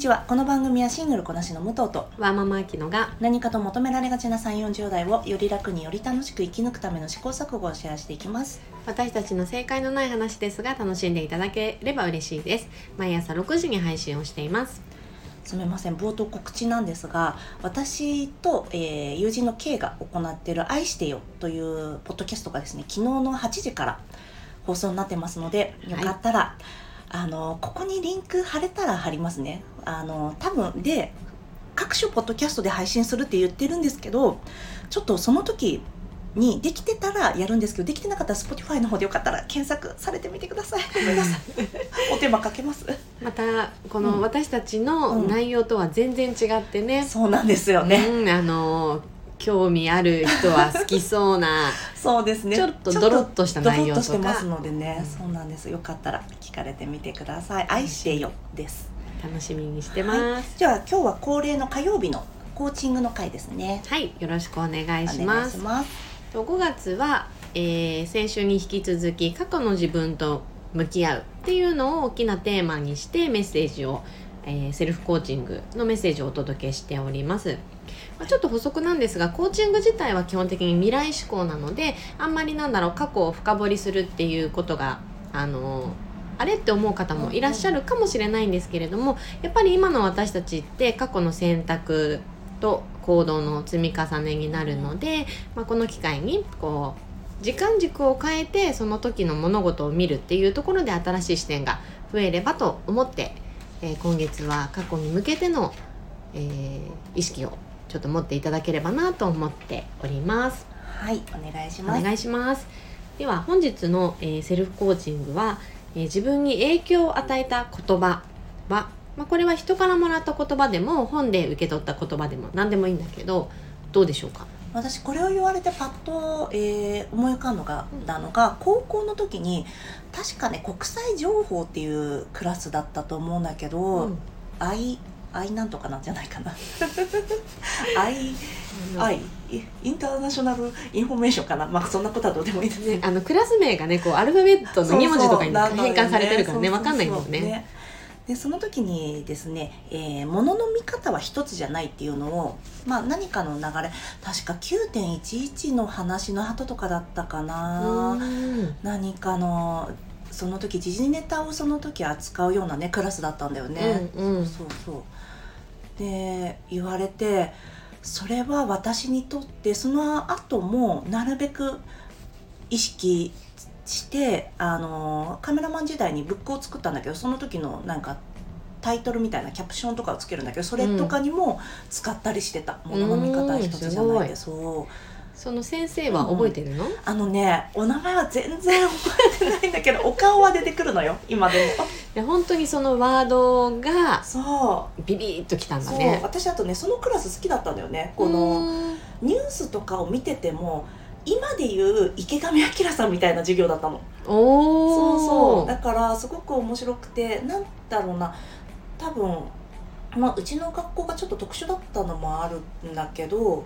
ちは。この番組はシングルこなしの武藤とワーママアキノが。何かと求められがちな3 4 0代をより楽により楽しく生き抜くための試行錯誤をシェアしていきます。私たちの正解のない話ですが楽しんでいただければ嬉しいです。毎朝6時に配信をしています。すみません。冒頭告知なんですが私と、えー友人の K が行っている「愛してよ」というポッドキャストがですね昨日の8時から放送になってますのでよかったら、あのここにリンク貼れたら貼りますねあの多分で各種ポッドキャストで配信するって言ってるんですけどちょっとその時にできてたらやるんですけどできてなかったら Spotify の方でよかったら検索されてみてください。ごめんなさい。お手間かけます。またこうん。の私たちのうん内容とは全然違ってね、そうなんですよね、うん、あの興味ある人は好きそうな そうですね。ちょっとドロッとした内容とか。ドロッとしてますのでね、うんそうなんです。よかったら聞かれてみてください。愛してよです楽しみにしてます。じゃあ今日は恒例の火曜日のコーチングの回ですね。はい、よろしくお願いしお願ますいします。と5月は、えー先週に引き続き過去の自分と向き合うっていうのを大きなテーマにしてメッセージを、えーセルフコーチングのメッセージをお届けしております、まあちょっと補足なんですがコーチング自体は基本的に未来志向なのであんまりなんだろう過去を深掘りするっていうことがあのーあれって思う方もいらっしゃるかもしれないんですけれどもやっぱり今の私たちって過去の選択と行動の積み重ねになるので、まあ、この機会にこう時間軸を変えてその時の物事を見るっていうところで新しい視点が増えればと思って、えー今月は過去に向けての、えー意識をちょっと持っていただければなと思っております。はいお願いしおます願いします。では本日の、えーセルフコーチングは、えー自分に影響を与えた言葉は、まあ、これは人からもらった言葉でも本で受け取った言葉でも何でもいいんだけどどうでしょうか？私これを言われてパッと、えー思い浮かんのがたのが高校の時に確かね国際情報っていうクラスだったと思うんだけど、うん。なんとかなんじゃないかな。愛愛インターナショナルインフォメーションかな？まあそんなことはどうでもいいですね、あのクラス名がねこうアルファベットの2文字とかに変換されてるからね分かんないんだよね。でその時にですね、えー、物の見方は一つじゃないっていうのを、まあ、何かの流れ確か9.11の話の後とかだったかな、うん。何かのその時時事ネタをその時扱うようなねクラスだったんだよね。うんうん。そうそう。で言われてそれは私にとってその後もなるべく意識してあのカメラマン時代にブックを作ったんだけどその時のなんかタイトルみたいなキャプションとかをつけるんだけどそれとかにも使ったりしてた、ものの見方一つじゃないでそうその先生は覚えてるの、あのねお名前は全然覚えてないんだけどお顔は出てくるのよ今でも。で本当にそのワードがそう。ビビッときたんだそう、ね。私あとねそのクラス好きだったんだよねこうのんニュースとかを見てても今でいう池上彰さんみたいな授業だったの。おそうそう。だだからすごく面白くてなんだろうな。多分まあうちの学校がちょっと特殊だったのもあるんだけど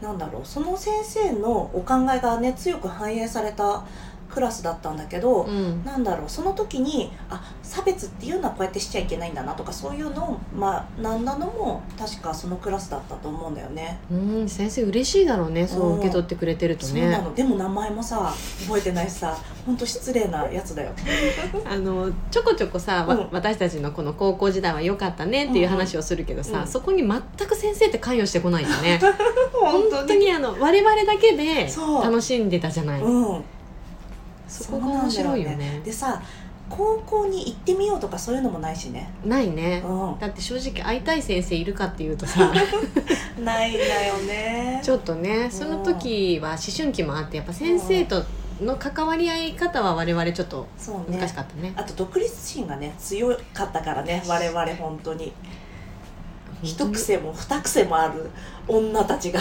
なんだろうその先生のお考えがね強く反映されたクラスだったんだけど、うん。なんだろうその時にあ差別っていうのはこうやってしちゃいけないんだなとかそういうのをまあなんだのも確かそのクラスだったと思うんだよね。うん先生嬉しいだろうねそう受け取ってくれてるとそうなねの。でも名前もさ覚えてないしさ本当失礼なやつだよ。あのちょこちょこさ、わうん。私たちのこの高校時代は良かったねっていう話をするけどさ、うん。そこに全く先生って関与してこないよね。本本当にあの我々だけで楽しんでたじゃない。うん。そこが面白いよねでさ高校に行ってみようとかそういうのもないしね。ないねうだって正直会いたい先生いるかっていうとさん。ないんだよね。ちょっとねその時は思春期もあってやっぱ先生との関わり合い方は我々ちょっとそうね難し。かったねあと独立心がね強かったからね我々本当に一癖も二癖もある女たちが。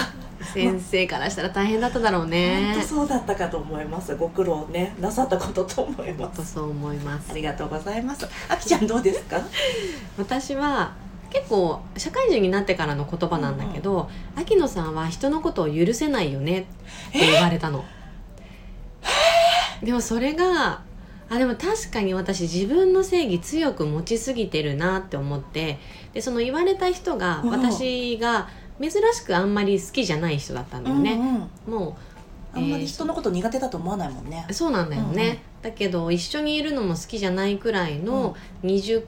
先生からしたら大変だっただろうね。本当そうだったかと思います。ご苦労ね。なさったことと思います。そう思います。ありがとうございます。あきちゃんどうですか？私は結構社会人になってからの言葉なんだけど、秋野さんは人のことを許せないよねって言われたの。でもそれがあでも確かに私自分の正義強く持ちすぎてるなって思ってでその言われた人がうん私が珍しくあんまり好きじゃない人だったんだよね、うんうん。もあんまり人のこと苦手だと思わないもんね。うそうなんだよね、だけど一緒にいるのも好きじゃないくらいの20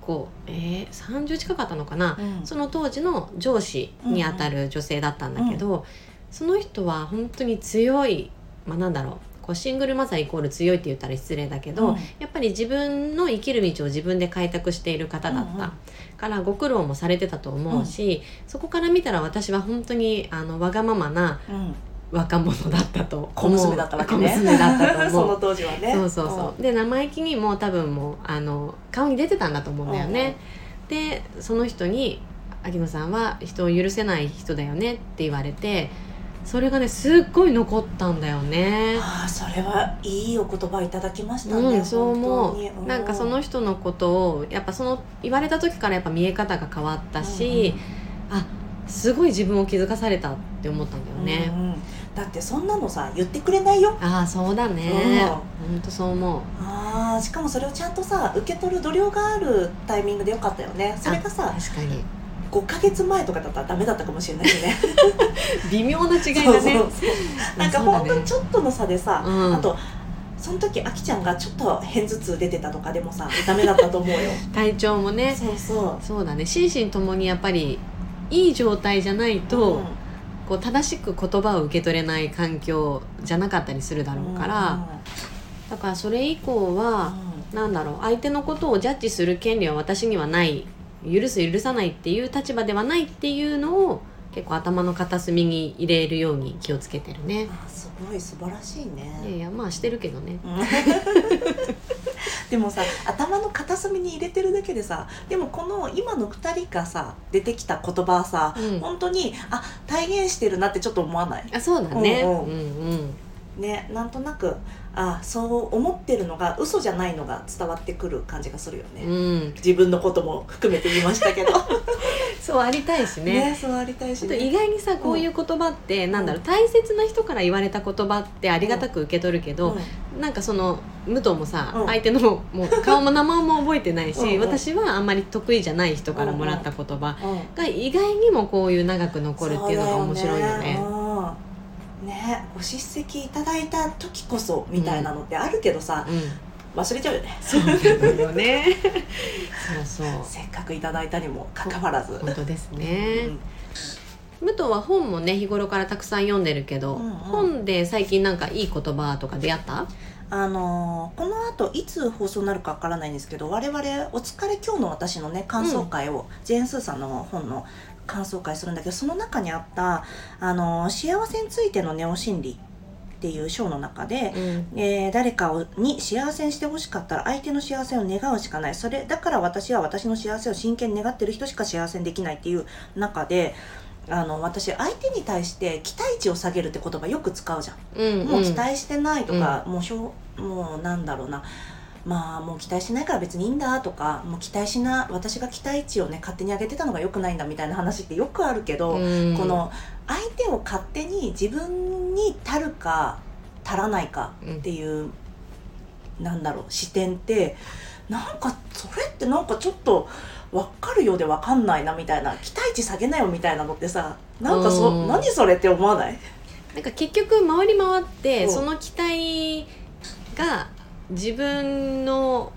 個、えー、30近かったのかな、うん。その当時の上司にあたる女性だったんだけど、その人は本当に強いまあなんだろうこうシングルマザーイコール強いって言ったら失礼だけど、うん。やっぱり自分の生きる道を自分で開拓している方だった、うんうん。からご苦労もされてたと思うし、そこから見たら私は本当にあのわがままなうん。若者だったと思う。小娘だったわけね。小娘だったと その思う当時はね。そうそうそう。で生意気にも多分もうあの顔に出てたんだと思うんだよね、でその人に「秋野さんは人を許せない人だよね」って言われてそれがねすっごい残ったんだよね。ああそれはいいお言葉いただきましたね、うん、そう思う。なんかその人のことをやっぱその言われた時からやっぱ見え方が変わったし、あすごい自分を気づかされたって思ったんだよね、うんうん。だってそんなのさ言ってくれないよ。ああそうだね。うん。ほんとそう思う。あーしかもそれをちゃんとさ受け取る度量があるタイミングでよかったよね。それがさ確かに5ヶ月前とかだったらダメだったかもしれないよね。微妙な違いだね。なんかほんとちょっとの差でさ、うん。あとその時あきちゃんがちょっと片頭痛出てたとかでもさダメだったと思うよ。体調もね。そうそう。そうだね。心身ともにやっぱりいい状態じゃないと、うん。こう正しく言葉を受け取れない環境じゃなかったりするだろうから、だからそれ以降は、なんだろう。相手のことをジャッジする権利は私にはない許す許さないっていう立場ではないっていうのを結構頭の片隅に入れるように気をつけてるね。あすごい素晴らしいねいやいやまあしてるけどね。う んでもさ頭の片隅に入れてるだけでさでもこの今の2人がさ出てきた言葉はさ、うん本当にあ体現してるなってちょっと思わない？あそうだね。ううんんうん。ねなんとなくあそう思ってるのが嘘じゃないのが伝わってくる感じがするよね、うん、自分のことも含めて言いましたけど。そうありたいしね。ねそうありたいし、ね、意外にさこういう言葉って、なんだろう大切な人から言われた言葉ってありがたく受け取るけど、なんかその武藤もさ、うん。相手のもう顔も名前も覚えてないし うんうん。私はあんまり得意じゃない人からもらった言葉うんうん。が意外にもこういう長く残るっていうのが面白いよね。ねご叱責いただいた時こそみたいなのってあるけどさ、うん、忘れちゃうよね。そうよね。そうそう。せっかくいただいたにもかかわらず、本当ですうね。ん。武藤は本もね日頃からたくさん読んでるけど、うんうん。本で最近なんかいい言葉とか出会った？あのーこの後いつ放送になるかわからないんですけど我々「お疲れ今日の私」のね感想会を、ジェーン・スーさんの本の感想会するんだけどその中にあった、あのー幸せについてのネオ心理」っていう章の中で、うん。えー誰かをに幸せにしてほしかったら相手の幸せを願うしかない。それだから私は私の幸せを真剣に願ってる人しか幸せにできないっていう中であの私相手に対して期待値を下げるって言葉よく使うじゃん。うんもう期待してないとか、もうしょうもうなんだろうなまあもう期待しないから別にいいんだとかもう期待しな私が期待値をね勝手に上げてたのが良くないんだみたいな話ってよくあるけど、うん。この相手を勝手に自分に足るか足らないかっていう、なんだろう視点ってなんかそれってなんかちょっと分かるようで分かんないなみたいな期待値下げなよみたいなのってさなんかそ、うん。何それって思わない？なんか結局回り回ってう。んその期待が自分の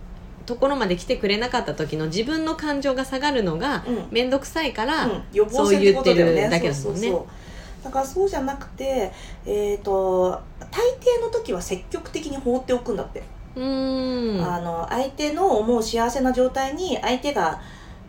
ところまで来てくれなかった時の自分の感情が下がるのがうん。面倒くさいから、うん、予防ね。そう言ってるだけだもんね。そうそうそう。だからそうじゃなくてえっ、と大抵の時は積極的に放っておくんだって、うーん。あの相手の思う幸せな状態に相手が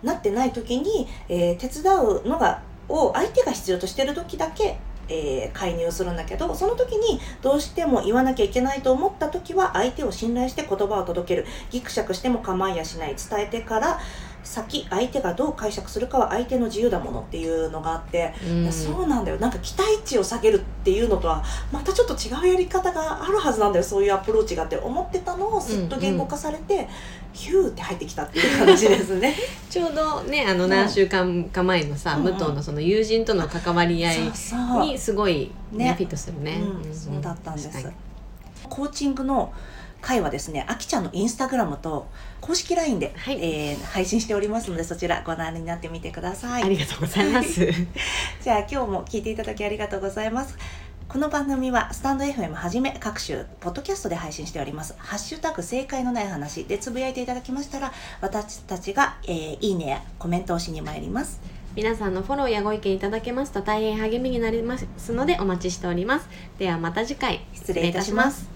なってない時に、えー手伝うのがを相手が必要としてる時だけ、えー介入するんだけどその時にどうしても言わなきゃいけないと思った時は相手を信頼して言葉を届ける。ギクシャクしても構いやしない。伝えてから先相手がどう解釈するかは相手の自由だものっていうのがあって、うん。そうなんだよ。なんか期待値を下げるっていうのとはまたちょっと違うやり方があるはずなんだよそういうアプローチがって。思ってたのをすっと言語化されて、ヒューって入ってきたっていう話ですね。ちょうどねあの何週間か前のさ、うん武藤のその友人との関わり合いにすごい、ね。ねフィットするね、うん。そうだったんです。コーチングの回はですねあきちゃんのインスタグラムと公式 LINE で、はいえー配信しておりますのでそちらご覧になってみてくださいありがとうございます。じゃあ今日も聞いていただきありがとうございます。この番組はスタンド FM はじめ各種ポッドキャストで配信しております。ハッシュタグ正解のない話でつぶやいていただきましたら私たちが、えーいいねやコメントをしに参ります。皆さんのフォローやご意見いただけますと大変励みになりますのでお待ちしております。ではまた次回失礼いたします。